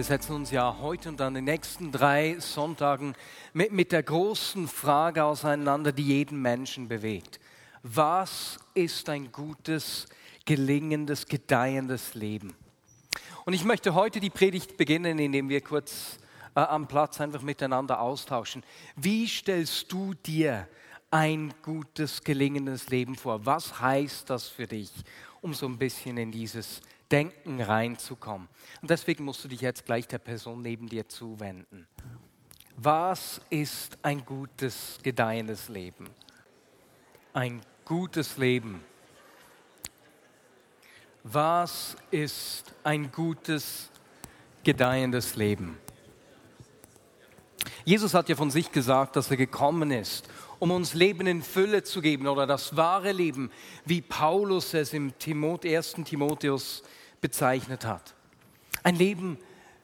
Wir setzen uns ja heute und an den nächsten drei Sonntagen mit, mit der großen Frage auseinander, die jeden Menschen bewegt. Was ist ein gutes, gelingendes, gedeihendes Leben? Und ich möchte heute die Predigt beginnen, indem wir kurz äh, am Platz einfach miteinander austauschen. Wie stellst du dir ein gutes, gelingendes Leben vor? Was heißt das für dich, um so ein bisschen in dieses Denken reinzukommen? Und deswegen musst du dich jetzt gleich der Person neben dir zuwenden. Was ist ein gutes, gedeihendes Leben? Ein gutes Leben. Was ist ein gutes, gedeihendes Leben? Jesus hat ja von sich gesagt, dass er gekommen ist, um uns Leben in Fülle zu geben oder das wahre Leben, wie Paulus es im 1. Timotheus bezeichnet hat. Ein Leben,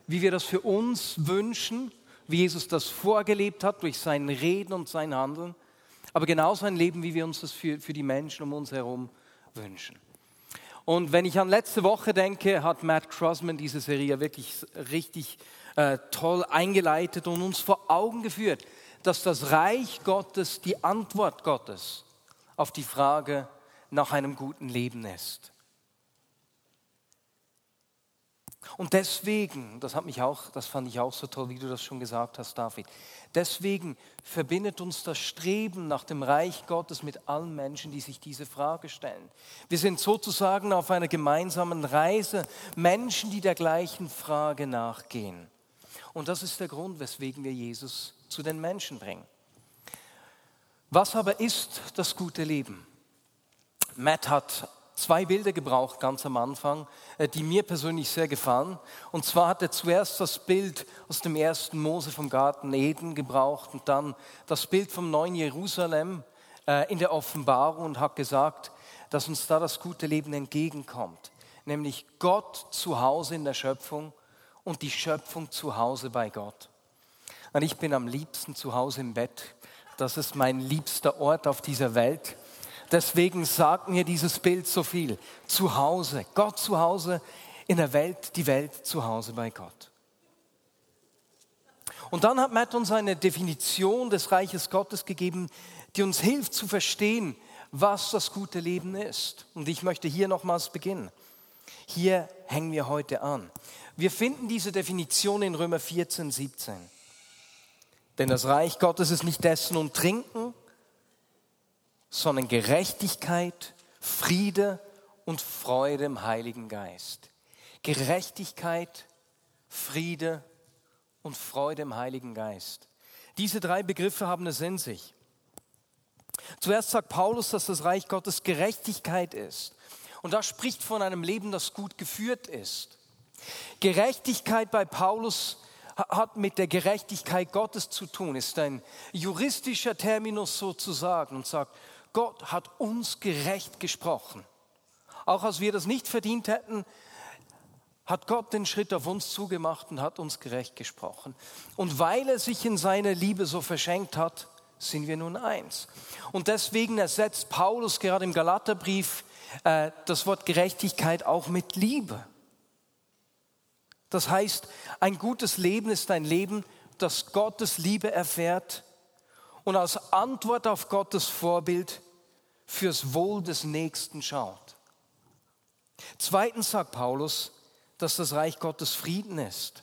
wie wir das für uns wünschen, wie Jesus das vorgelebt hat durch sein Reden und sein Handeln, aber genauso ein Leben, wie wir uns das für, für die Menschen um uns herum wünschen. Und wenn ich an letzte Woche denke, hat Matt Crossman diese Serie wirklich richtig äh, toll eingeleitet und uns vor Augen geführt, dass das Reich Gottes die Antwort Gottes auf die Frage nach einem guten Leben ist. Und deswegen, das hat mich auch, das fand ich auch so toll, wie du das schon gesagt hast, David. Deswegen verbindet uns das Streben nach dem Reich Gottes mit allen Menschen, die sich diese Frage stellen. Wir sind sozusagen auf einer gemeinsamen Reise, Menschen, die der gleichen Frage nachgehen. Und das ist der Grund, weswegen wir Jesus zu den Menschen bringen. Was aber ist das gute Leben? Matt hat zwei Bilder gebraucht ganz am Anfang, äh, die mir persönlich sehr gefallen. Und zwar hat er zuerst das Bild aus dem ersten Mose vom Garten Eden gebraucht und dann das Bild vom neuen Jerusalem äh, in der Offenbarung und hat gesagt, dass uns da das gute Leben entgegenkommt. Nämlich Gott zu Hause in der Schöpfung und die Schöpfung zu Hause bei Gott. Und ich bin am liebsten zu Hause im Bett. Das ist mein liebster Ort auf dieser Welt. Deswegen sagt mir dieses Bild so viel. Zu Hause, Gott zu Hause in der Welt, die Welt zu Hause bei Gott. Und dann hat Matt uns eine Definition des Reiches Gottes gegeben, die uns hilft zu verstehen, was das gute Leben ist. Und ich möchte hier nochmals beginnen. Hier hängen wir heute an. Wir finden diese Definition in Römer 14, 17. Denn das Reich Gottes ist nicht Essen und Trinken, sondern Gerechtigkeit, Friede und Freude im Heiligen Geist. Gerechtigkeit, Friede und Freude im Heiligen Geist. Diese drei Begriffe haben es in sich. Zuerst sagt Paulus, dass das Reich Gottes Gerechtigkeit ist. Und das spricht von einem Leben, das gut geführt ist. Gerechtigkeit bei Paulus hat mit der Gerechtigkeit Gottes zu tun, ist ein juristischer Terminus sozusagen und sagt, Gott hat uns gerecht gesprochen. Auch als wir das nicht verdient hätten, hat Gott den Schritt auf uns zugemacht und hat uns gerecht gesprochen. Und weil er sich in seiner Liebe so verschenkt hat, sind wir nun eins. Und deswegen ersetzt Paulus gerade im Galaterbrief äh, das Wort Gerechtigkeit auch mit Liebe. Das heißt, ein gutes Leben ist ein Leben, das Gottes Liebe erfährt und als Antwort auf Gottes Vorbild fürs Wohl des Nächsten schaut. Zweitens sagt Paulus, dass das Reich Gottes Frieden ist.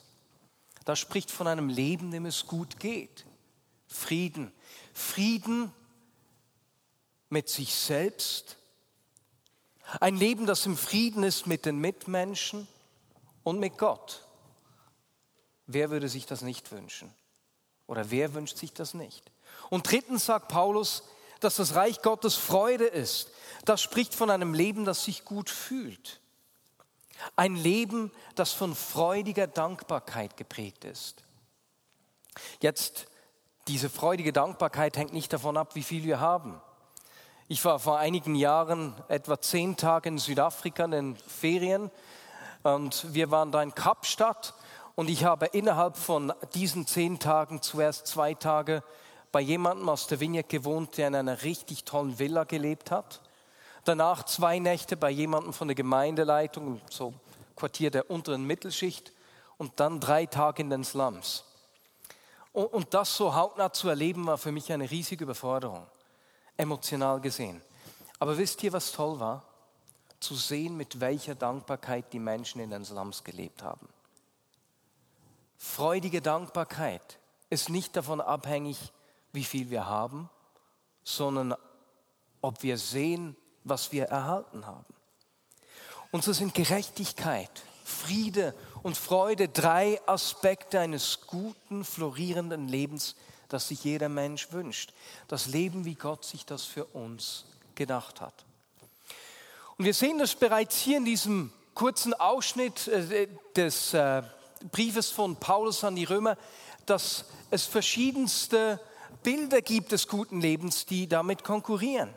Das spricht von einem Leben, dem es gut geht. Frieden. Frieden mit sich selbst. Ein Leben, das im Frieden ist mit den Mitmenschen und mit Gott. Wer würde sich das nicht wünschen? Oder wer wünscht sich das nicht? Und drittens sagt Paulus, dass das Reich Gottes Freude ist. Das spricht von einem Leben, das sich gut fühlt. Ein Leben, das von freudiger Dankbarkeit geprägt ist. Jetzt, diese freudige Dankbarkeit hängt nicht davon ab, wie viel wir haben. Ich war vor einigen Jahren etwa zehn Tage in Südafrika in den Ferien und wir waren da in Kapstadt und ich habe innerhalb von diesen zehn Tagen zuerst zwei Tage bei jemandem aus der Vignette gewohnt, der in einer richtig tollen Villa gelebt hat. Danach zwei Nächte bei jemandem von der Gemeindeleitung, so Quartier der unteren Mittelschicht. Und dann drei Tage in den Slums. Und das so hautnah zu erleben, war für mich eine riesige Überforderung, emotional gesehen. Aber wisst ihr, was toll war? Zu sehen, mit welcher Dankbarkeit die Menschen in den Slums gelebt haben. Freudige Dankbarkeit ist nicht davon abhängig, wie viel wir haben, sondern ob wir sehen, was wir erhalten haben. Und so sind Gerechtigkeit, Friede und Freude drei Aspekte eines guten, florierenden Lebens, das sich jeder Mensch wünscht. Das Leben, wie Gott sich das für uns gedacht hat. Und wir sehen das bereits hier in diesem kurzen Ausschnitt äh, des äh, Briefes von Paulus an die Römer, dass es verschiedenste Bilder gibt des guten Lebens, die damit konkurrieren.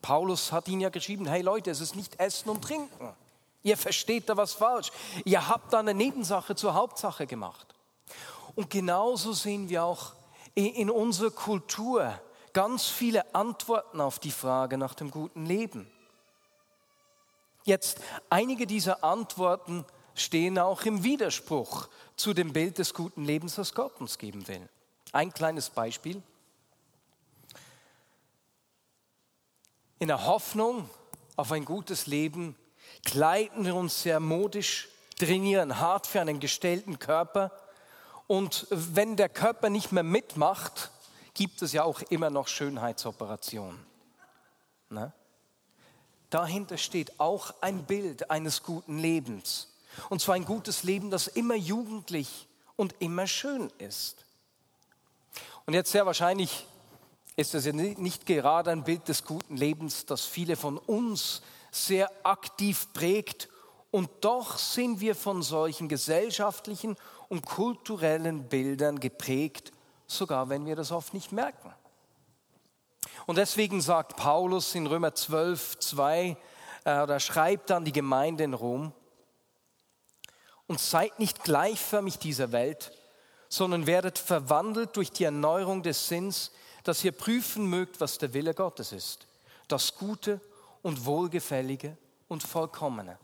Paulus hat ihnen ja geschrieben, hey Leute, es ist nicht Essen und Trinken. Ihr versteht da was falsch. Ihr habt da eine Nebensache zur Hauptsache gemacht. Und genauso sehen wir auch in unserer Kultur ganz viele Antworten auf die Frage nach dem guten Leben. Jetzt, einige dieser Antworten stehen auch im Widerspruch zu dem Bild des guten Lebens, das Gott uns geben will. Ein kleines Beispiel. In der Hoffnung auf ein gutes Leben kleiden wir uns sehr modisch, trainieren hart für einen gestellten Körper. Und wenn der Körper nicht mehr mitmacht, gibt es ja auch immer noch Schönheitsoperationen. Ne? Dahinter steht auch ein Bild eines guten Lebens. Und zwar ein gutes Leben, das immer jugendlich und immer schön ist. Und jetzt sehr wahrscheinlich ist es ja nicht gerade ein Bild des guten Lebens, das viele von uns sehr aktiv prägt. Und doch sind wir von solchen gesellschaftlichen und kulturellen Bildern geprägt, sogar wenn wir das oft nicht merken. Und deswegen sagt Paulus in Römer 12, 2, äh, oder schreibt an die Gemeinde in Rom, und seid nicht gleichförmig dieser Welt, sondern werdet verwandelt durch die Erneuerung des Sinns, dass ihr prüfen mögt, was der Wille Gottes ist, das Gute und Wohlgefällige und Vollkommene.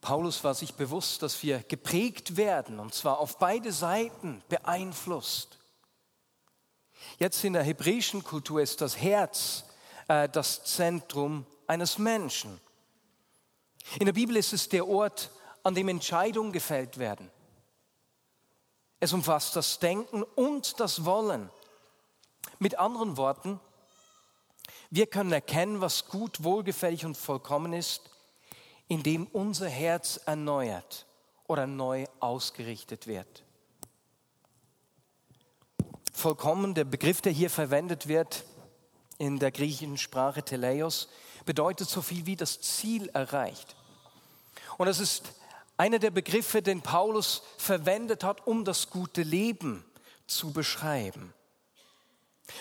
Paulus war sich bewusst, dass wir geprägt werden, und zwar auf beide Seiten beeinflusst. Jetzt in der hebräischen Kultur ist das Herz äh, das Zentrum eines Menschen. In der Bibel ist es der Ort, an dem Entscheidungen gefällt werden. Es umfasst das Denken und das Wollen. Mit anderen Worten, wir können erkennen, was gut, wohlgefällig und vollkommen ist, indem unser Herz erneuert oder neu ausgerichtet wird. Vollkommen, der Begriff, der hier verwendet wird in der griechischen Sprache Teleios, bedeutet so viel wie das Ziel erreicht. Und es ist einer der Begriffe, den Paulus verwendet hat, um das gute Leben zu beschreiben.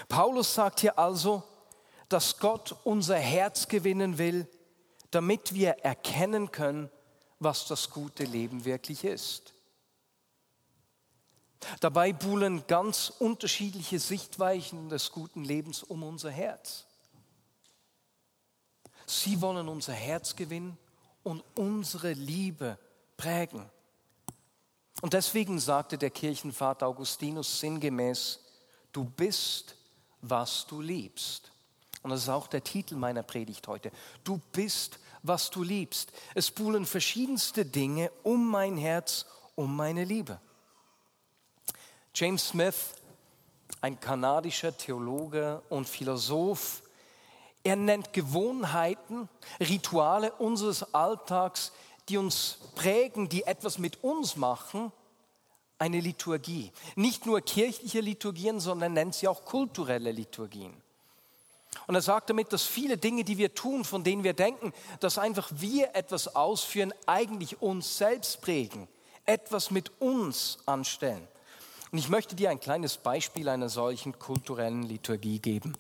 Paulus sagt hier also, dass Gott unser Herz gewinnen will, damit wir erkennen können, was das gute Leben wirklich ist. Dabei buhlen ganz unterschiedliche Sichtweisen des guten Lebens um unser Herz. Sie wollen unser Herz gewinnen und unsere Liebe prägen. Und deswegen sagte der Kirchenvater Augustinus sinngemäß, du bist, was du liebst. Und das ist auch der Titel meiner Predigt heute. Du bist, was du liebst. Es buhlen verschiedenste Dinge um mein Herz, um meine Liebe. James Smith, ein kanadischer Theologe und Philosoph, er nennt Gewohnheiten, Rituale unseres Alltags, die uns prägen, die etwas mit uns machen, eine Liturgie. Nicht nur kirchliche Liturgien, sondern nennt sie auch kulturelle Liturgien. Und er sagt damit, dass viele Dinge, die wir tun, von denen wir denken, dass einfach wir etwas ausführen, eigentlich uns selbst prägen, etwas mit uns anstellen. Und ich möchte dir ein kleines Beispiel einer solchen kulturellen Liturgie geben.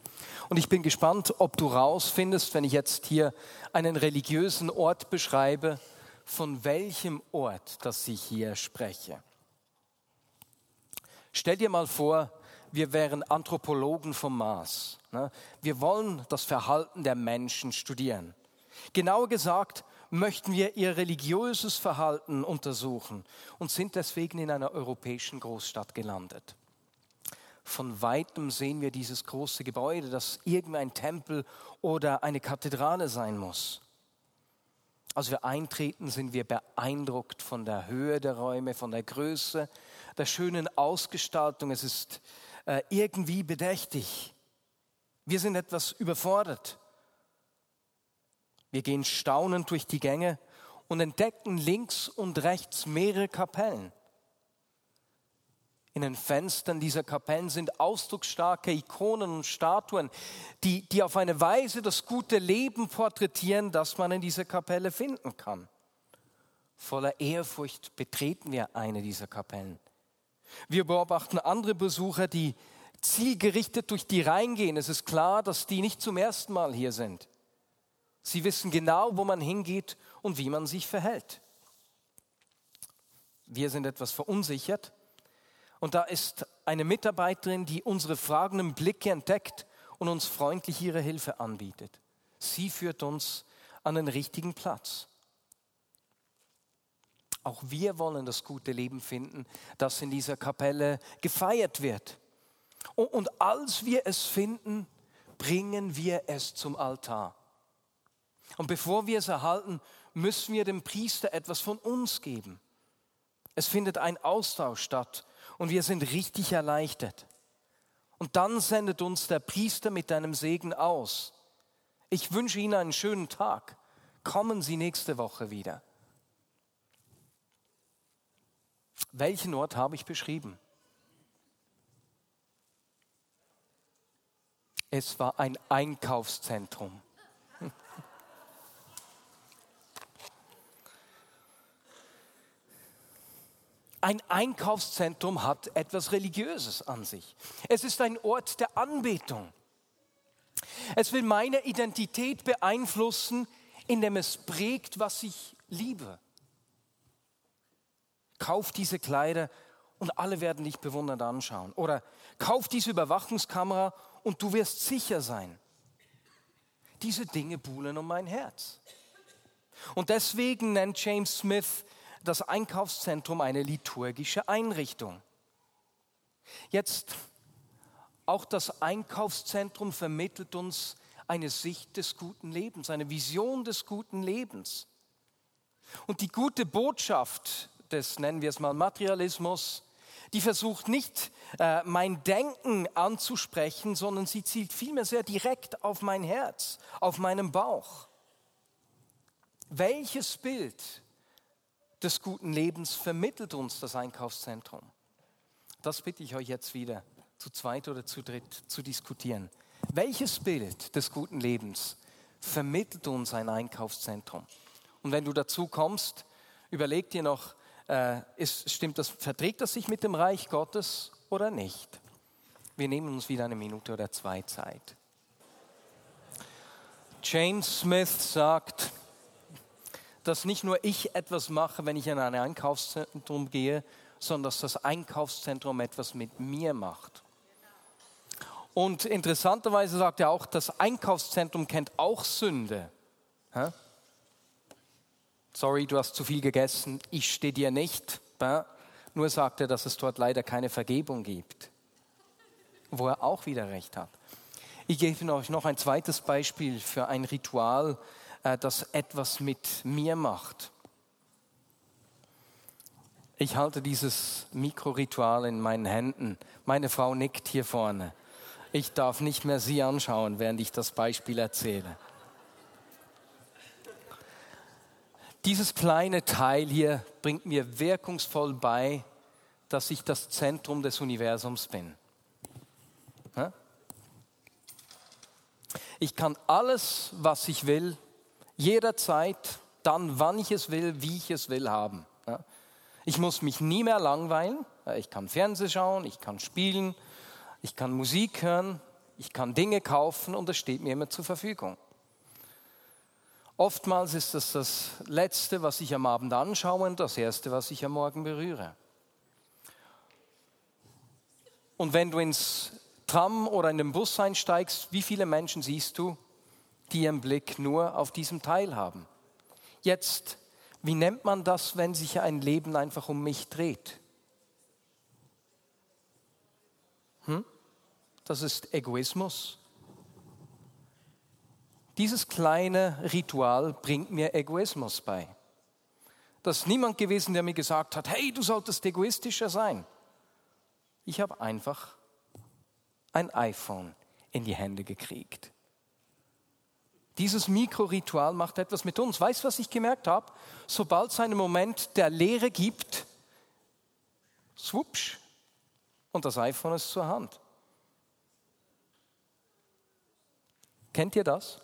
Und ich bin gespannt, ob du rausfindest, wenn ich jetzt hier einen religiösen Ort beschreibe, von welchem Ort das ich hier spreche. Stell dir mal vor, wir wären Anthropologen vom Mars. Ne? Wir wollen das Verhalten der Menschen studieren. Genauer gesagt möchten wir ihr religiöses Verhalten untersuchen und sind deswegen in einer europäischen Großstadt gelandet. Von weitem sehen wir dieses große Gebäude, das irgendein Tempel oder eine Kathedrale sein muss. Als wir eintreten, sind wir beeindruckt von der Höhe der Räume, von der Größe, der schönen Ausgestaltung. Es ist äh, irgendwie bedächtig. Wir sind etwas überfordert. Wir gehen staunend durch die Gänge und entdecken links und rechts mehrere Kapellen. In den Fenstern dieser Kapellen sind ausdrucksstarke Ikonen und Statuen, die, die auf eine Weise das gute Leben porträtieren, das man in dieser Kapelle finden kann. Voller Ehrfurcht betreten wir eine dieser Kapellen. Wir beobachten andere Besucher, die zielgerichtet durch die Reihen gehen. Es ist klar, dass die nicht zum ersten Mal hier sind. Sie wissen genau, wo man hingeht und wie man sich verhält. Wir sind etwas verunsichert und da ist eine Mitarbeiterin, die unsere fragenden Blicke entdeckt und uns freundlich ihre Hilfe anbietet. Sie führt uns an den richtigen Platz. Auch wir wollen das gute Leben finden, das in dieser Kapelle gefeiert wird. Und als wir es finden, bringen wir es zum Altar. Und bevor wir es erhalten, müssen wir dem Priester etwas von uns geben. Es findet ein Austausch statt und wir sind richtig erleichtert. Und dann sendet uns der Priester mit einem Segen aus. Ich wünsche Ihnen einen schönen Tag. Kommen Sie nächste Woche wieder. Welchen Ort habe ich beschrieben? Es war ein Einkaufszentrum. Ein Einkaufszentrum hat etwas Religiöses an sich. Es ist ein Ort der Anbetung. Es will meine Identität beeinflussen, indem es prägt, was ich liebe. Kauf diese Kleider und alle werden dich bewundernd anschauen. Oder kauf diese Überwachungskamera und du wirst sicher sein. Diese Dinge buhlen um mein Herz. Und deswegen nennt James Smith das Einkaufszentrum eine liturgische Einrichtung. Jetzt, auch das Einkaufszentrum vermittelt uns eine Sicht des guten Lebens, eine Vision des guten Lebens. Und die gute Botschaft des, nennen wir es mal, Materialismus, die versucht nicht äh, mein Denken anzusprechen, sondern sie zielt vielmehr sehr direkt auf mein Herz, auf meinen Bauch. Welches Bild des guten Lebens vermittelt uns das Einkaufszentrum? Das bitte ich euch jetzt wieder zu zweit oder zu dritt zu diskutieren. Welches Bild des guten Lebens vermittelt uns ein Einkaufszentrum? Und wenn du dazu kommst, überleg dir noch, äh, ist, stimmt das, verträgt das sich mit dem Reich Gottes oder nicht? Wir nehmen uns wieder eine Minute oder zwei Zeit. James Smith sagt, dass nicht nur ich etwas mache, wenn ich in ein Einkaufszentrum gehe, sondern dass das Einkaufszentrum etwas mit mir macht. Und interessanterweise sagt er auch, das Einkaufszentrum kennt auch Sünde. Sorry, du hast zu viel gegessen, ich stehe dir nicht. Nur sagt er, dass es dort leider keine Vergebung gibt. Wo er auch wieder recht hat. Ich gebe euch noch ein zweites Beispiel für ein Ritual, das etwas mit mir macht. Ich halte dieses Mikroritual in meinen Händen. Meine Frau nickt hier vorne. Ich darf nicht mehr sie anschauen, während ich das Beispiel erzähle. Dieses kleine Teil hier bringt mir wirkungsvoll bei, dass ich das Zentrum des Universums bin. Ich kann alles, was ich will, jederzeit, dann, wann ich es will, wie ich es will, haben. Ich muss mich nie mehr langweilen. Ich kann Fernsehen schauen, ich kann spielen, ich kann Musik hören, ich kann Dinge kaufen und es steht mir immer zur Verfügung. Oftmals ist das das Letzte, was ich am Abend anschaue und das Erste, was ich am Morgen berühre. Und wenn du ins Tram oder in den Bus einsteigst, wie viele Menschen siehst du, die ihren Blick nur auf diesem Teil haben? Jetzt, wie nennt man das, wenn sich ein Leben einfach um mich dreht? Hm? Das ist Egoismus. Dieses kleine Ritual bringt mir Egoismus bei. Das ist niemand gewesen, der mir gesagt hat, hey, du solltest egoistischer sein. Ich habe einfach ein iPhone in die Hände gekriegt. Dieses Mikroritual macht etwas mit uns. Weißt du, was ich gemerkt habe? Sobald es einen Moment der Leere gibt, swupsch, und das iPhone ist zur Hand. Kennt ihr das?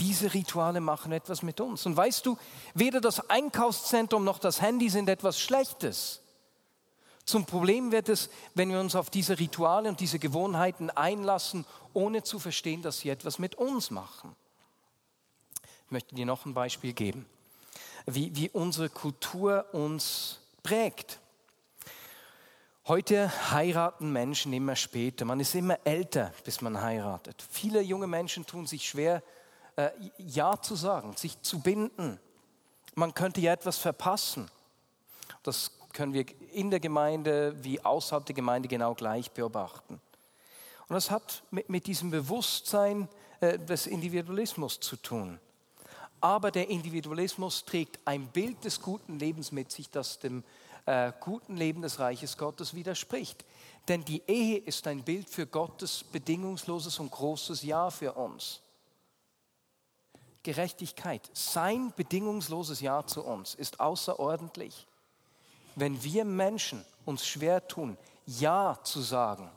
Diese Rituale machen etwas mit uns. Und weißt du, weder das Einkaufszentrum noch das Handy sind etwas Schlechtes. Zum Problem wird es, wenn wir uns auf diese Rituale und diese Gewohnheiten einlassen, ohne zu verstehen, dass sie etwas mit uns machen. Ich möchte dir noch ein Beispiel geben, wie, wie unsere Kultur uns prägt. Heute heiraten Menschen immer später. Man ist immer älter, bis man heiratet. Viele junge Menschen tun sich schwer, äh, Ja zu sagen, sich zu binden. Man könnte ja etwas verpassen. Das können wir in der Gemeinde wie außerhalb der Gemeinde genau gleich beobachten. Und das hat mit, mit diesem Bewusstsein äh, des Individualismus zu tun. Aber der Individualismus trägt ein Bild des guten Lebens mit sich, das dem äh, guten Leben des Reiches Gottes widerspricht. Denn die Ehe ist ein Bild für Gottes bedingungsloses und großes Ja für uns. Gerechtigkeit, sein bedingungsloses Ja zu uns ist außerordentlich wenn wir Menschen uns schwer tun, Ja zu sagen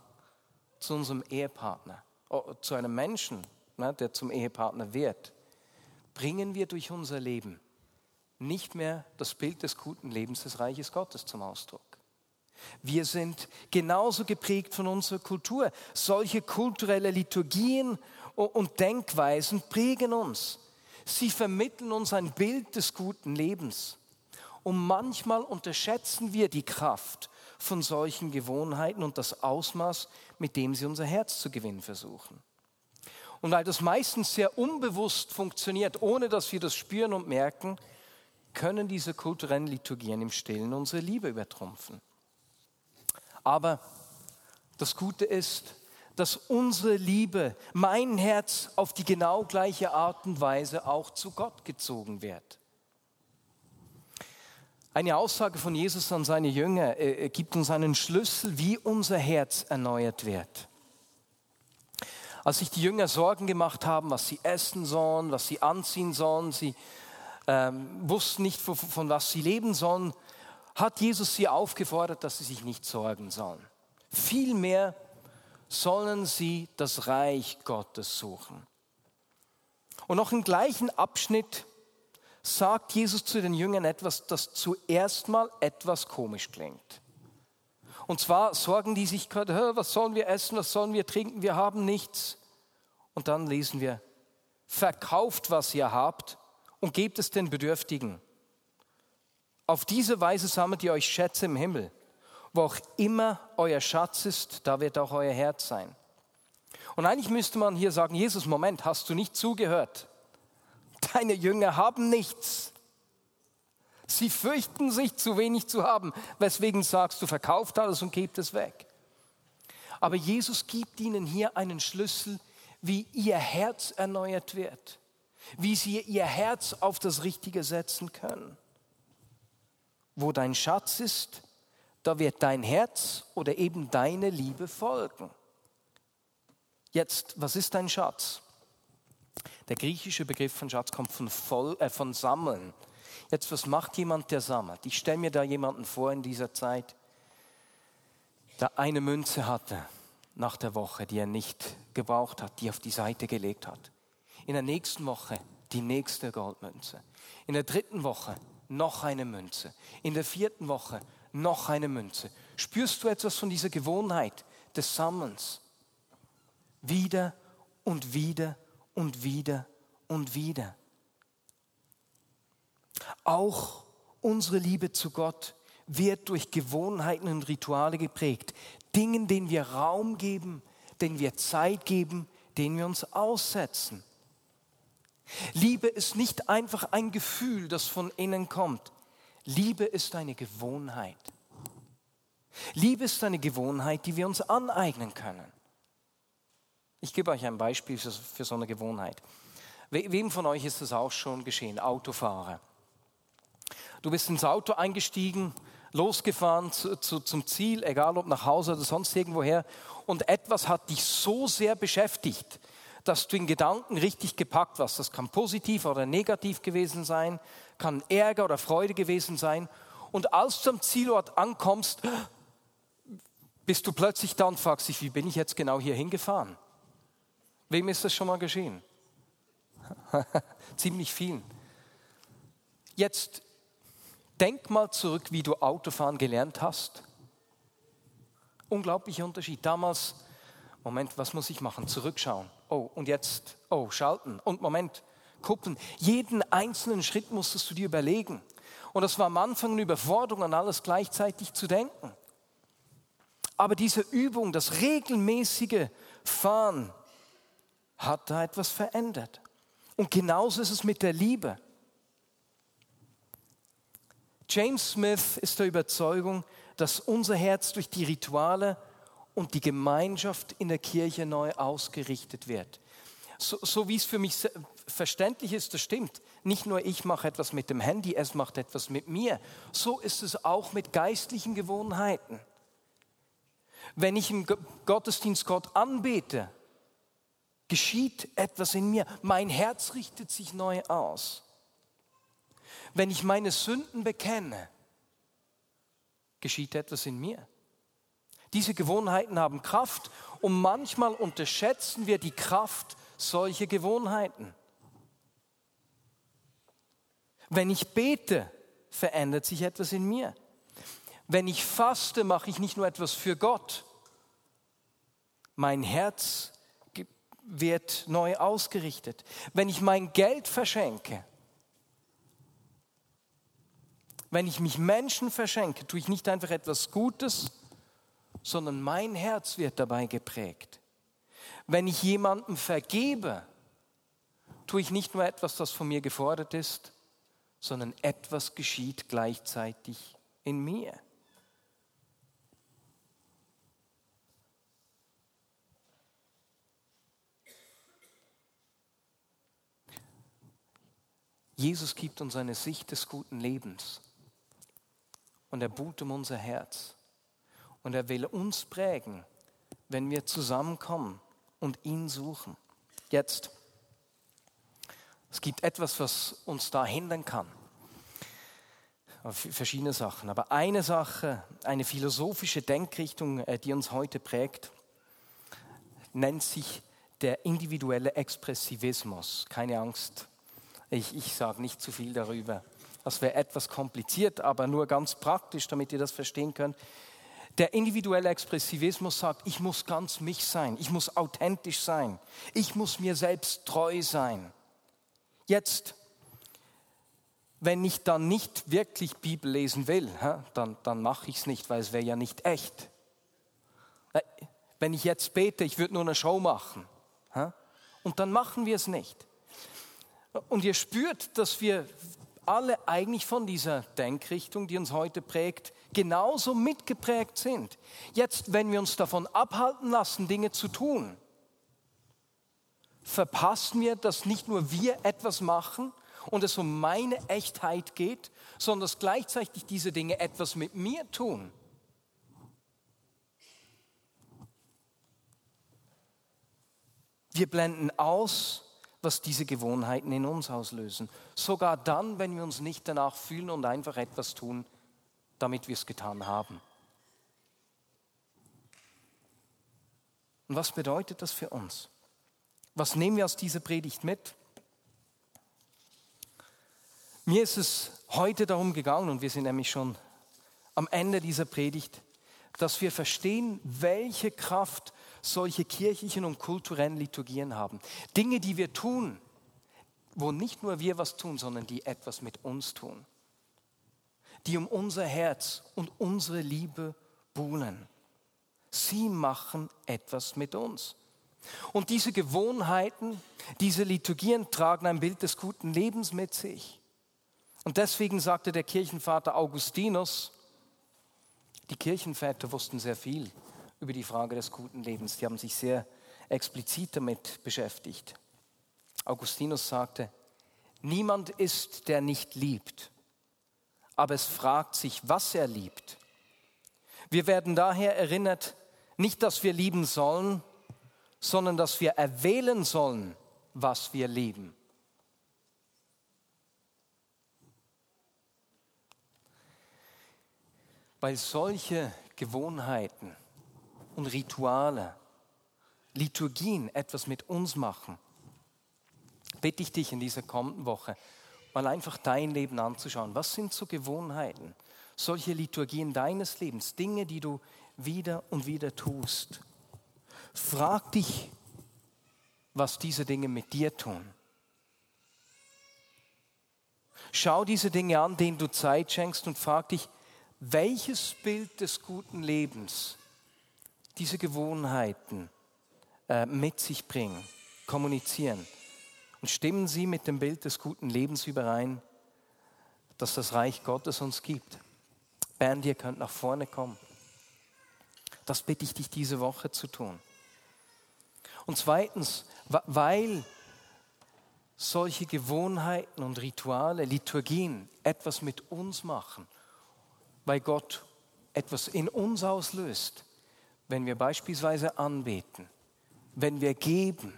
zu unserem Ehepartner, oh, zu einem Menschen, ne, der zum Ehepartner wird, bringen wir durch unser Leben nicht mehr das Bild des guten Lebens des Reiches Gottes zum Ausdruck. Wir sind genauso geprägt von unserer Kultur. Solche kulturelle Liturgien und Denkweisen prägen uns. Sie vermitteln uns ein Bild des guten Lebens. Und manchmal unterschätzen wir die Kraft von solchen Gewohnheiten und das Ausmaß, mit dem sie unser Herz zu gewinnen versuchen. Und weil das meistens sehr unbewusst funktioniert, ohne dass wir das spüren und merken, können diese kulturellen Liturgien im Stillen unsere Liebe übertrumpfen. Aber das Gute ist, dass unsere Liebe, mein Herz auf die genau gleiche Art und Weise auch zu Gott gezogen wird. Eine Aussage von Jesus an seine Jünger äh, gibt uns einen Schlüssel, wie unser Herz erneuert wird. Als sich die Jünger Sorgen gemacht haben, was sie essen sollen, was sie anziehen sollen, sie ähm, wussten nicht, von, von was sie leben sollen, hat Jesus sie aufgefordert, dass sie sich nicht sorgen sollen. Vielmehr sollen sie das Reich Gottes suchen. Und noch im gleichen Abschnitt sagt Jesus zu den Jüngern etwas, das zuerst mal etwas komisch klingt. Und zwar sorgen die sich gerade, was sollen wir essen, was sollen wir trinken, wir haben nichts. Und dann lesen wir, verkauft, was ihr habt und gebt es den Bedürftigen. Auf diese Weise sammelt ihr euch Schätze im Himmel. Wo auch immer euer Schatz ist, da wird auch euer Herz sein. Und eigentlich müsste man hier sagen, Jesus, Moment, hast du nicht zugehört? Deine Jünger haben nichts. Sie fürchten sich, zu wenig zu haben. Weswegen sagst du, verkauft alles und gebt es weg. Aber Jesus gibt ihnen hier einen Schlüssel, wie ihr Herz erneuert wird, wie sie ihr Herz auf das Richtige setzen können. Wo dein Schatz ist, da wird dein Herz oder eben deine Liebe folgen. Jetzt, was ist dein Schatz? Der griechische Begriff von Schatz kommt von, voll, äh, von Sammeln. Jetzt, was macht jemand, der sammelt? Ich stelle mir da jemanden vor in dieser Zeit, der eine Münze hatte, nach der Woche, die er nicht gebraucht hat, die auf die Seite gelegt hat. In der nächsten Woche die nächste Goldmünze. In der dritten Woche noch eine Münze. In der vierten Woche noch eine Münze. Spürst du etwas von dieser Gewohnheit des Sammens? Wieder und wieder und wieder und wieder. Auch unsere Liebe zu Gott wird durch Gewohnheiten und Rituale geprägt. Dingen, denen wir Raum geben, denen wir Zeit geben, denen wir uns aussetzen. Liebe ist nicht einfach ein Gefühl, das von innen kommt. Liebe ist eine Gewohnheit. Liebe ist eine Gewohnheit, die wir uns aneignen können. Ich gebe euch ein Beispiel für, für so eine Gewohnheit. Wem von euch ist das auch schon geschehen? Autofahrer. Du bist ins Auto eingestiegen, losgefahren zu, zu, zum Ziel, egal ob nach Hause oder sonst irgendwoher, und etwas hat dich so sehr beschäftigt, dass du in Gedanken richtig gepackt warst. Das kann positiv oder negativ gewesen sein, kann Ärger oder Freude gewesen sein. Und als du am Zielort ankommst, bist du plötzlich da und fragst dich, wie bin ich jetzt genau hier hingefahren? Wem ist das schon mal geschehen? Ziemlich vielen. Jetzt denk mal zurück, wie du Autofahren gelernt hast. Unglaublicher Unterschied. Damals, Moment, was muss ich machen? Zurückschauen. Oh, und jetzt, oh, schalten. Und Moment, kuppeln. Jeden einzelnen Schritt musstest du dir überlegen. Und das war am Anfang eine Überforderung, an alles gleichzeitig zu denken. Aber diese Übung, das regelmäßige Fahren, hat da etwas verändert. Und genauso ist es mit der Liebe. James Smith ist der Überzeugung, dass unser Herz durch die Rituale und die Gemeinschaft in der Kirche neu ausgerichtet wird. So, so wie es für mich verständlich ist, das stimmt. Nicht nur ich mache etwas mit dem Handy, es macht etwas mit mir. So ist es auch mit geistlichen Gewohnheiten. Wenn ich im Gottesdienst Gott anbete, geschieht etwas in mir. Mein Herz richtet sich neu aus. Wenn ich meine Sünden bekenne, geschieht etwas in mir. Diese Gewohnheiten haben Kraft und manchmal unterschätzen wir die Kraft solcher Gewohnheiten. Wenn ich bete, verändert sich etwas in mir. Wenn ich faste, mache ich nicht nur etwas für Gott. Mein Herz wird neu ausgerichtet. Wenn ich mein Geld verschenke, wenn ich mich Menschen verschenke, tue ich nicht einfach etwas Gutes, sondern mein Herz wird dabei geprägt. Wenn ich jemandem vergebe, tue ich nicht nur etwas, das von mir gefordert ist, sondern etwas geschieht gleichzeitig in mir. Jesus gibt uns eine Sicht des guten Lebens und er buht um unser Herz. Und er will uns prägen, wenn wir zusammenkommen und ihn suchen. Jetzt, es gibt etwas, was uns da hindern kann. Verschiedene Sachen. Aber eine Sache, eine philosophische Denkrichtung, äh, die uns heute prägt, nennt sich der individuelle Expressivismus. Keine Angst, ich, ich sage nicht zu viel darüber. Das wäre etwas kompliziert, aber nur ganz praktisch, damit ihr das verstehen könnt. Der individuelle Expressivismus sagt, ich muss ganz mich sein, ich muss authentisch sein, ich muss mir selbst treu sein. Jetzt, wenn ich dann nicht wirklich Bibel lesen will, dann, dann mache ich es nicht, weil es wäre ja nicht echt. Äh, wenn ich jetzt bete, ich würde nur eine Show machen. Und dann machen wir es nicht. Und ihr spürt, dass wir alle eigentlich von dieser Denkrichtung, die uns heute prägt, genauso mitgeprägt sind. Jetzt, wenn wir uns davon abhalten lassen, Dinge zu tun, verpassen wir, dass nicht nur wir etwas machen und es um meine Echtheit geht, sondern dass gleichzeitig diese Dinge etwas mit mir tun. Wir blenden aus, was diese Gewohnheiten in uns auslösen. Sogar dann, wenn wir uns nicht danach fühlen und einfach etwas tun, damit wir es getan haben. Und was bedeutet das für uns? Was nehmen wir aus dieser Predigt mit? Mir ist es heute darum gegangen, und wir sind nämlich schon am Ende dieser Predigt, dass wir verstehen, welche Kraft solche kirchlichen und kulturellen Liturgien haben. Dinge, die wir tun, wo nicht nur wir was tun, sondern die etwas mit uns tun. Die um unser Herz und unsere Liebe buhlen. Sie machen etwas mit uns. Und diese Gewohnheiten, diese Liturgien tragen ein Bild des guten Lebens mit sich. Und deswegen sagte der Kirchenvater Augustinus, die Kirchenväter wussten sehr viel über die Frage des guten Lebens. Die haben sich sehr explizit damit beschäftigt. Augustinus sagte, niemand ist, der nicht liebt, aber es fragt sich, was er liebt. Wir werden daher erinnert, nicht, dass wir lieben sollen, sondern dass wir erwählen sollen, was wir lieben. Weil solche Gewohnheiten und Rituale, Liturgien etwas mit uns machen, bitte ich dich in dieser kommenden Woche mal einfach dein Leben anzuschauen. Was sind so Gewohnheiten, solche Liturgien deines Lebens, Dinge, die du wieder und wieder tust? Frag dich, was diese Dinge mit dir tun. Schau diese Dinge an, denen du Zeit schenkst und frag dich, welches Bild des guten Lebens diese Gewohnheiten äh, mit sich bringen, kommunizieren. Und stimmen sie mit dem Bild des guten Lebens überein, das das Reich Gottes uns gibt. Bernd, ihr könnt nach vorne kommen. Das bitte ich dich diese Woche zu tun. Und zweitens, weil solche Gewohnheiten und Rituale, Liturgien etwas mit uns machen, weil Gott etwas in uns auslöst, wenn wir beispielsweise anbeten, wenn wir geben,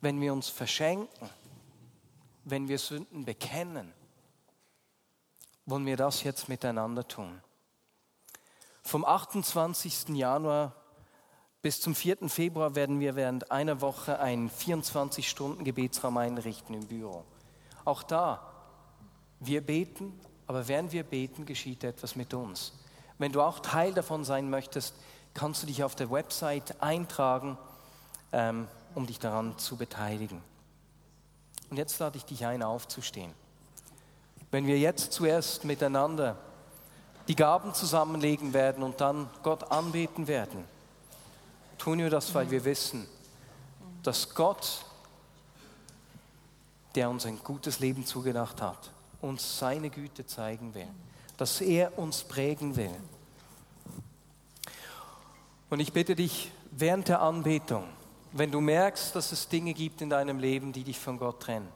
wenn wir uns verschenken, wenn wir Sünden bekennen, wollen wir das jetzt miteinander tun. Vom 28. Januar bis zum 4. Februar werden wir während einer Woche einen 24-Stunden-Gebetsraum einrichten im Büro. Auch da, wir beten, aber während wir beten, geschieht etwas mit uns. Wenn du auch Teil davon sein möchtest, kannst du dich auf der Website eintragen, ähm, um dich daran zu beteiligen. Und jetzt lade ich dich ein, aufzustehen. Wenn wir jetzt zuerst miteinander die Gaben zusammenlegen werden und dann Gott anbeten werden, tun wir das, weil wir wissen, dass Gott, der uns ein gutes Leben zugedacht hat, uns seine Güte zeigen will dass er uns prägen will. Und ich bitte dich, während der Anbetung, wenn du merkst, dass es Dinge gibt in deinem Leben, die dich von Gott trennen,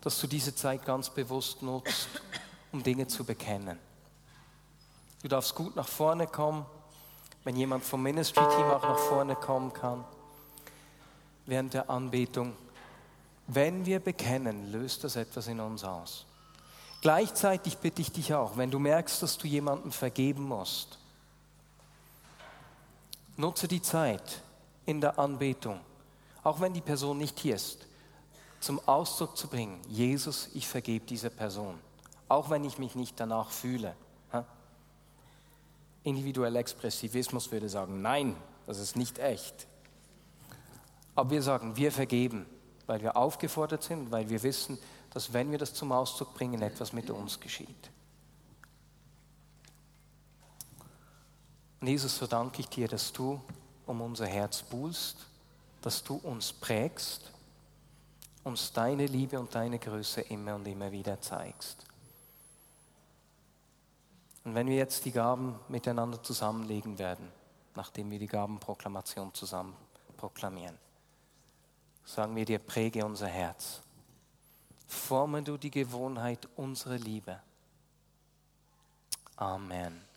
dass du diese Zeit ganz bewusst nutzt, um Dinge zu bekennen. Du darfst gut nach vorne kommen, wenn jemand vom Ministry-Team auch nach vorne kommen kann, während der Anbetung. Wenn wir bekennen, löst das etwas in uns aus. Gleichzeitig bitte ich dich auch, wenn du merkst, dass du jemandem vergeben musst, nutze die Zeit in der Anbetung, auch wenn die Person nicht hier ist, zum Ausdruck zu bringen, Jesus, ich vergebe dieser Person, auch wenn ich mich nicht danach fühle. Individueller Expressivismus würde sagen, nein, das ist nicht echt. Aber wir sagen, wir vergeben, weil wir aufgefordert sind, weil wir wissen, dass wenn wir das zum Ausdruck bringen, etwas mit uns geschieht. Und Jesus, so danke ich dir, dass du um unser Herz buhlst, dass du uns prägst, uns deine Liebe und deine Größe immer und immer wieder zeigst. Und wenn wir jetzt die Gaben miteinander zusammenlegen werden, nachdem wir die Gabenproklamation zusammen proklamieren, sagen wir dir, präge unser Herz forme du die Gewohnheit unserer Liebe. Amen.